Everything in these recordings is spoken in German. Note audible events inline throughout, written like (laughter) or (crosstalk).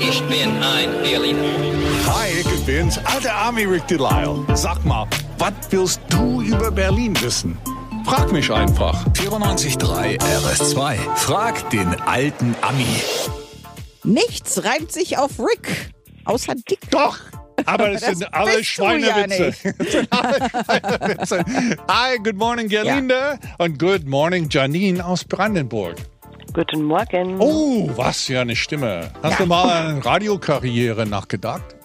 Ich bin ein Berliner. Hi, ich bin's, alter Army Rick Delisle. Sag mal, was willst du über Berlin wissen? Frag mich einfach. 94.3 RS2. Frag den alten Ami. Nichts reimt sich auf Rick. Außer dick. Doch! Aber das, Das sind alle ja Schweinewitze. (laughs) Das sind alle Schweinewitze. Hi, good morning, Gerlinde. Und good morning, Janine aus Brandenburg. Guten Morgen. Oh, was für eine Stimme. Hast du mal an Radiokarriere nachgedacht?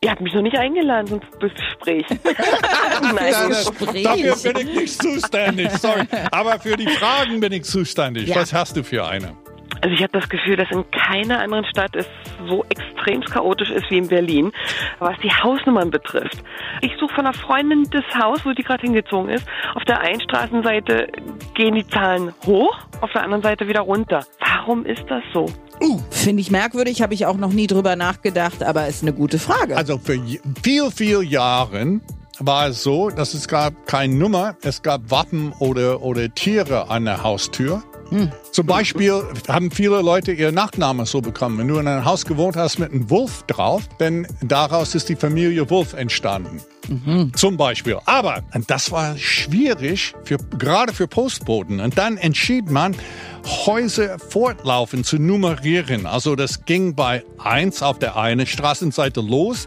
Ihr habt mich noch nicht eingeladen zum Gespräch. (laughs) Nein. Gespräch. Dafür bin ich nicht zuständig, sorry. Aber für die Fragen bin ich zuständig. Ja. Was hast du für eine? Also ich habe das Gefühl, dass in keiner anderen Stadt es so extrem chaotisch ist wie in Berlin, was die Hausnummern betrifft. Ich suche von einer Freundin das Haus, wo die gerade hingezogen ist. Auf der einen Straßenseite gehen die Zahlen hoch, auf der anderen Seite wieder runter. Warum ist das so? Finde ich merkwürdig, habe ich auch noch nie drüber nachgedacht, aber ist eine gute Frage. Also für viel, viel Jahren war es so, dass es gab keine Nummer, es gab Wappen oder, oder Tiere an der Haustür. Zum Beispiel haben viele Leute ihr Nachname so bekommen. Wenn du in einem Haus gewohnt hast mit einem Wolf drauf, denn daraus ist die Familie Wolf entstanden. Zum Beispiel. Aber das war schwierig, für, gerade für Postboten. Und dann entschied man, Häuser fortlaufend zu nummerieren. Also das ging bei eins auf der einen Straßenseite los,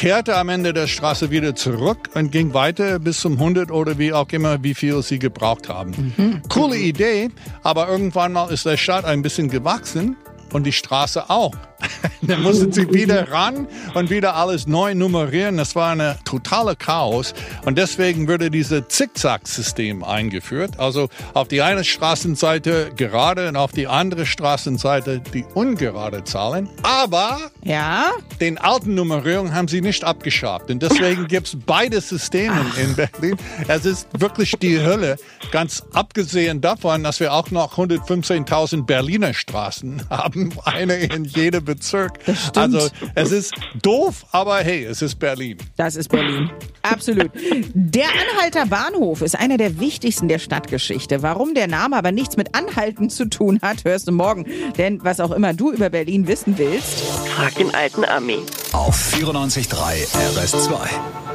kehrte am Ende der Straße wieder zurück und ging weiter bis zum 100 oder wie auch immer, wie viel sie gebraucht haben. Coole Idee, aber irgendwann mal ist der Stadt ein bisschen gewachsen und die Straße auch. (laughs) Dann mussten sie wieder ran und wieder alles neu nummerieren. Das war eine totale Chaos. Und deswegen wurde dieses Zickzack-System eingeführt. Also auf die eine Straßenseite gerade und auf die andere Straßenseite die ungerade Zahlen. Aber ja? den alten Nummerierung haben sie nicht abgeschafft. Und deswegen (laughs) gibt es beide Systeme in Berlin. Es ist wirklich die Hölle. Ganz abgesehen davon, dass wir auch noch 115.000 Berliner Straßen (laughs) haben. Eine in jedem Bezirk. stimmt. Also es ist doof, aber hey, es ist Berlin. Das ist Berlin. Absolut. Der Anhalter Bahnhof ist einer der wichtigsten der Stadtgeschichte. Warum der Name aber nichts mit Anhalten zu tun hat, hörst du morgen. Denn was auch immer du über Berlin wissen willst, Frag den alten Ami. Auf 94.3 RS2.